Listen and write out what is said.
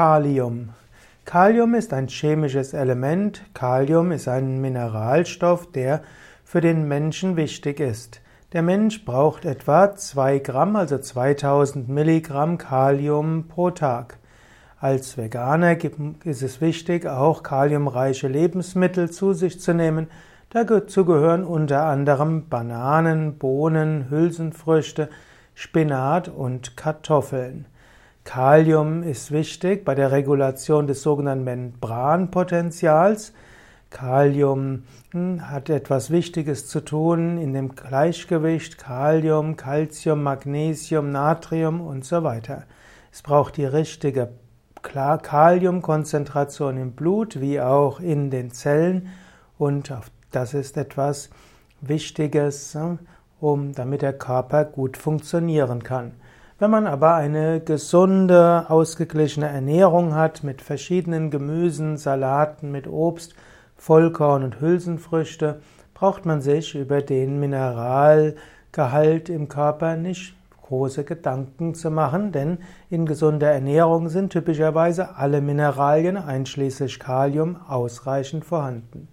Kalium. Kalium ist ein chemisches Element. Kalium ist ein Mineralstoff, der für den Menschen wichtig ist. Der Mensch braucht etwa 2 Gramm, also 2000 Milligramm Kalium pro Tag. Als Veganer ist es wichtig, auch kaliumreiche Lebensmittel zu sich zu nehmen. Dazu gehören unter anderem Bananen, Bohnen, Hülsenfrüchte, Spinat und Kartoffeln. Kalium ist wichtig bei der Regulation des sogenannten Membranpotentials. Kalium hm, hat etwas Wichtiges zu tun in dem Gleichgewicht Kalium, Calcium, Magnesium, Natrium und so weiter. Es braucht die richtige Kaliumkonzentration im Blut wie auch in den Zellen und das ist etwas Wichtiges, hm, um, damit der Körper gut funktionieren kann. Wenn man aber eine gesunde, ausgeglichene Ernährung hat mit verschiedenen Gemüsen, Salaten, mit Obst, Vollkorn und Hülsenfrüchte, braucht man sich über den Mineralgehalt im Körper nicht große Gedanken zu machen, denn in gesunder Ernährung sind typischerweise alle Mineralien einschließlich Kalium ausreichend vorhanden.